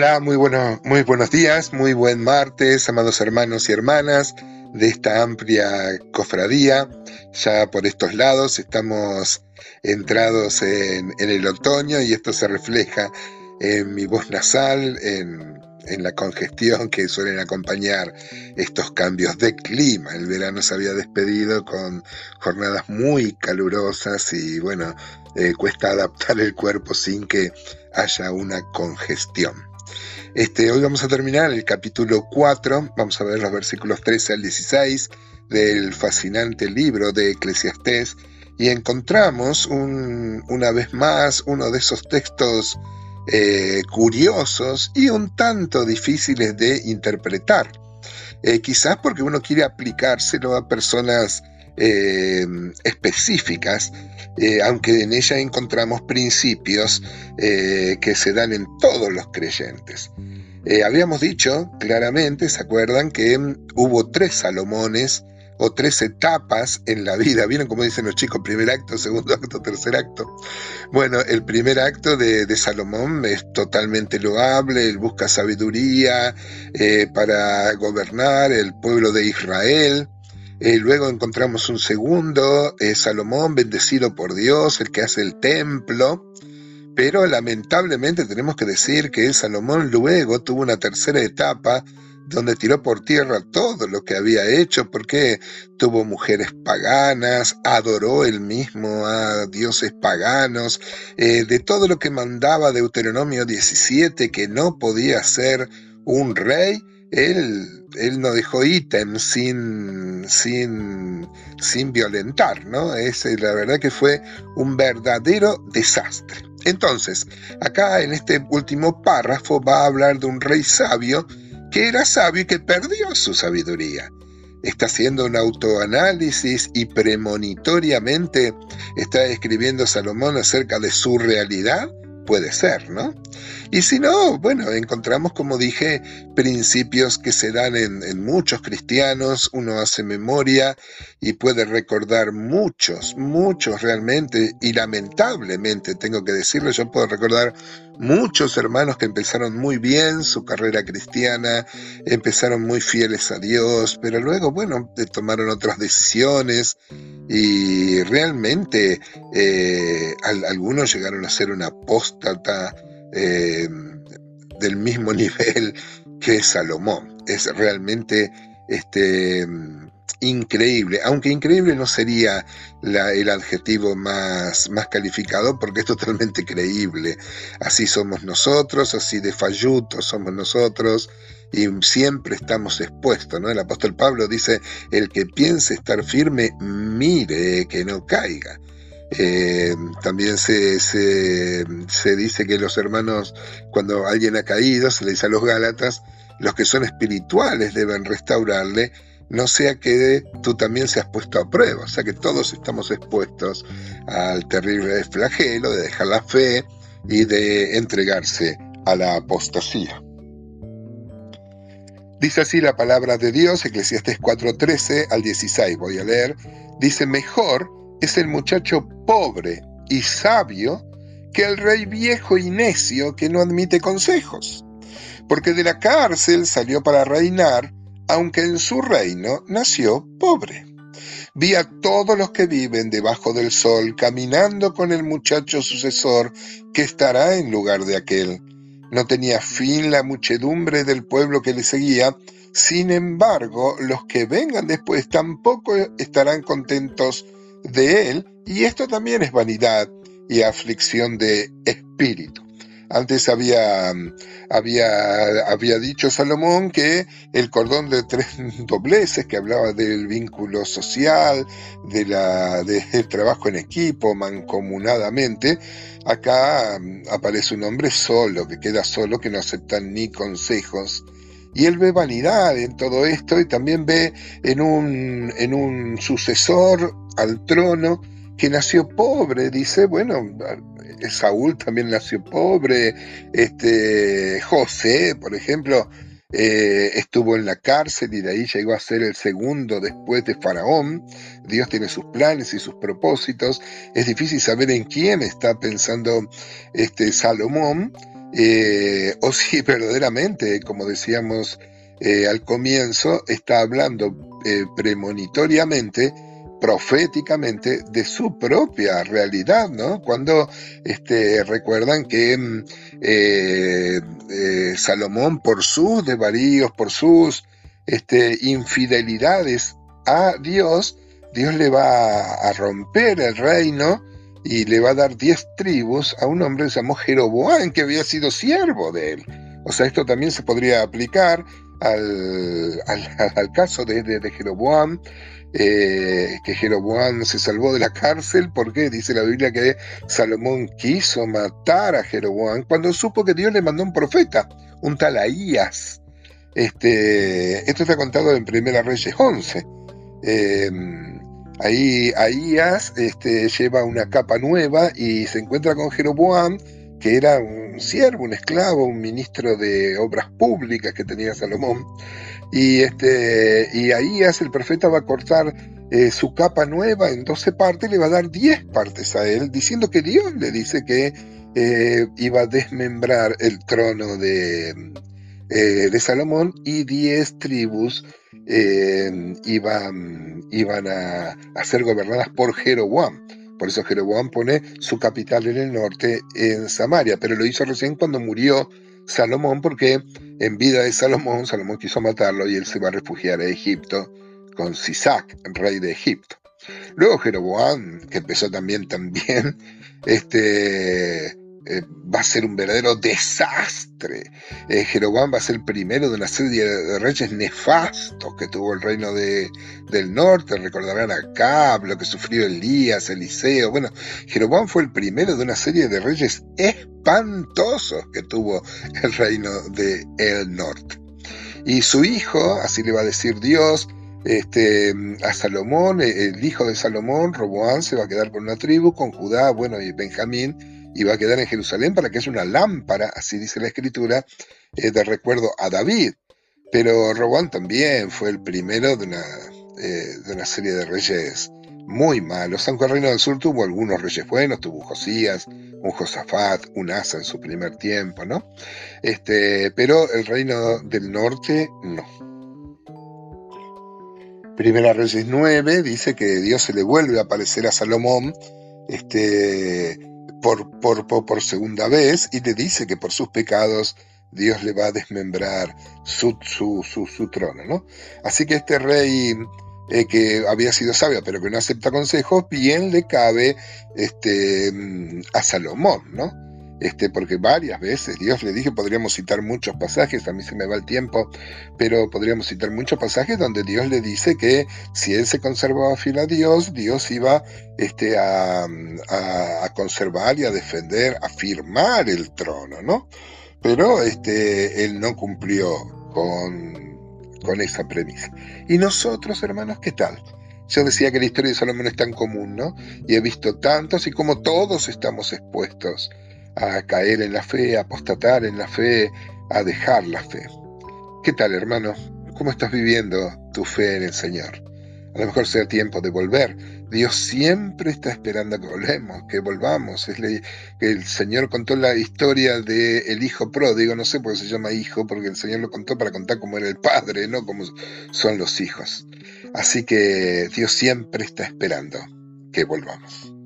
Hola, muy, bueno, muy buenos días, muy buen martes, amados hermanos y hermanas de esta amplia cofradía. Ya por estos lados estamos entrados en, el otoño y esto se refleja en mi voz nasal, en, la congestión que suelen acompañar estos cambios de clima. El verano se había despedido con jornadas muy calurosas y bueno, eh, cuesta adaptar el cuerpo sin que haya una congestión. Este, hoy vamos a terminar el capítulo 4, vamos a ver los versículos 13 al 16 del fascinante libro de Eclesiastés y encontramos una vez más uno de esos textos eh, curiosos y un tanto difíciles de interpretar. Eh, quizás porque uno quiere aplicárselo a personas eh, específicas, aunque en ella encontramos principios que se dan en todos los creyentes. habíamos dicho claramente, ¿se acuerdan? Que hubo tres Salomones o tres etapas en la vida. ¿Vieron cómo dicen los chicos? Primer acto, segundo acto, tercer acto. Bueno, el primer acto de, Salomón es totalmente loable, él busca sabiduría eh, para gobernar el pueblo de Israel. Eh, luego encontramos un segundo, eh, Salomón bendecido por Dios, el que hace el templo. Pero lamentablemente tenemos que decir que Salomón luego tuvo una tercera etapa donde tiró por tierra todo lo que había hecho, porque tuvo mujeres paganas, adoró él mismo a dioses paganos, eh, de todo lo que mandaba Deuteronomio 17, que no podía ser un rey, él, él no dejó ítem sin, sin, sin violentar, ¿no? Es, la verdad que fue un verdadero desastre. Entonces, acá en este último párrafo va a hablar de un rey sabio, que era sabio y que perdió su sabiduría. Está haciendo un autoanálisis y premonitoriamente está escribiendo Salomón acerca de su realidad puede ser, ¿no? Y si no, bueno, encontramos, como dije, principios que se dan en, muchos cristianos, uno hace memoria y puede recordar muchos, muchos realmente, y lamentablemente, tengo que decirlo, yo puedo recordar muchos hermanos que empezaron muy bien su carrera cristiana, empezaron muy fieles a Dios, pero luego, bueno, tomaron otras decisiones y realmente eh, algunos llegaron a ser una apóstata eh, del mismo nivel que Salomón. Es realmente este, increíble, aunque increíble no sería el adjetivo más, más calificado porque es totalmente creíble. Así somos nosotros, así de fallutos somos nosotros y siempre estamos expuestos. ¿no? El apóstol Pablo dice, el que piense estar firme, mire que no caiga. Eh, también se, se, dice que los hermanos, cuando alguien ha caído, se le dice a los Gálatas, los que son espirituales deben restaurarle, no sea que tú también seas puesto a prueba. O sea que todos estamos expuestos al terrible flagelo de dejar la fe y de entregarse a la apostasía. Dice así la palabra de Dios, Eclesiastes 4:13 al 16, voy a leer. Dice, mejor es el muchacho pobre y sabio que el rey viejo y necio que no admite consejos, porque de la cárcel salió para reinar, aunque en su reino nació pobre. Vi a todos los que viven debajo del sol caminando con el muchacho sucesor que estará en lugar de aquel. No tenía fin la muchedumbre del pueblo que le seguía, sin embargo, los que vengan después tampoco estarán contentos de él, y esto también es vanidad y aflicción de espíritu. Antes había, había, había dicho Salomón que el cordón de tres dobleces, que hablaba del vínculo social, de la, del trabajo en equipo, mancomunadamente, acá aparece un hombre solo, que queda solo, que no acepta ni consejos, y él ve vanidad en todo esto y también ve en un, en un sucesor al trono que nació pobre, dice, bueno, Saúl también nació pobre, este, José, por ejemplo, eh, estuvo en la cárcel y de ahí llegó a ser el segundo después de Faraón. Dios tiene sus planes y sus propósitos. Es difícil saber en quién está pensando este Salomón, eh, o si verdaderamente, como decíamos eh, al comienzo, está hablando eh, premonitoriamente, proféticamente, de su propia realidad, ¿no? Cuando este, recuerdan que mm, Salomón, por sus desvaríos, por sus este, infidelidades a Dios, Dios le va a romper el reino y le va a dar diez tribus a un hombre llamó Jeroboam, que había sido siervo de él. O sea, esto también se podría aplicar al, al, caso de, Jeroboam, eh, que Jeroboam se salvó de la cárcel porque dice la Biblia que Salomón quiso matar a Jeroboam cuando supo que Dios le mandó un profeta, un tal Ahías. Este, esto está contado en Primera Reyes 11. Ahí Ahías este, lleva una capa nueva y se encuentra con Jeroboam, que era un siervo, un esclavo, un ministro de obras públicas que tenía Salomón. Y, este, y Ahías, el profeta, va a cortar eh, su capa nueva en 12 partes, le va a dar 10 partes a él, diciendo que Dios le dice que eh, iba a desmembrar el trono de, eh, Salomón y 10 tribus eh, iban, iban a, ser gobernadas por Jeroboam. Por eso Jeroboam pone su capital en el norte, en Samaria, pero lo hizo recién cuando murió Salomón, porque en vida de Salomón, Salomón quiso matarlo y él se va a refugiar a Egipto con Sisac, rey de Egipto. Luego Jeroboam, que empezó también también, este, eh, va a ser un verdadero desastre. Eh, Jeroboam va a ser el primero de una serie de reyes nefastos que tuvo el reino de, del norte. Recordarán a Cab, lo que sufrió Elías, Eliseo. Bueno, Jeroboam fue el primero de una serie de reyes espantosos que tuvo el reino del el norte. Y su hijo, así le va a decir Dios, este, a Salomón, el hijo de Salomón, Roboán, se va a quedar con una tribu, con Judá, bueno, y Benjamín, y va a quedar en Jerusalén para que es una lámpara, así dice la escritura, eh, de recuerdo a David. Pero Robán también fue el primero de una, eh, de una serie de reyes muy malos. Aunque el reino del sur tuvo algunos reyes buenos, tuvo Josías, un Josafat, un Asa en su primer tiempo, ¿no? Este, pero el reino del norte no. Primera Reyes 9 dice que Dios se le vuelve a aparecer a Salomón este, por, por, por, segunda vez y le dice que por sus pecados Dios le va a desmembrar su, su, su, trono, ¿no? Así que este rey eh, que había sido sabio pero que no acepta consejos, bien le cabe este, mm, a Salomón, ¿no? Este, porque varias veces Dios le dije, podríamos citar muchos pasajes, a mí se me va el tiempo, pero podríamos citar muchos pasajes donde Dios le dice que si él se conservaba fiel a Dios, Dios iba este, a, conservar y a defender, a firmar el trono, ¿no? Pero este, él no cumplió con, con esa premisa. ¿Y nosotros, hermanos, qué tal? Yo decía que la historia de Salomón es tan común, ¿no? Y he visto tantos y como todos estamos expuestos a caer en la fe, a apostatar en la fe, a dejar la fe. ¿Qué tal, hermano? ¿Cómo estás viviendo tu fe en el Señor? A lo mejor sea tiempo de volver. Dios siempre está esperando que volvemos, que volvamos. Es el Señor contó la historia del el hijo pródigo, no sé por qué se llama hijo, porque el Señor lo contó para contar cómo era el padre, no cómo son los hijos. Así que Dios siempre está esperando que volvamos.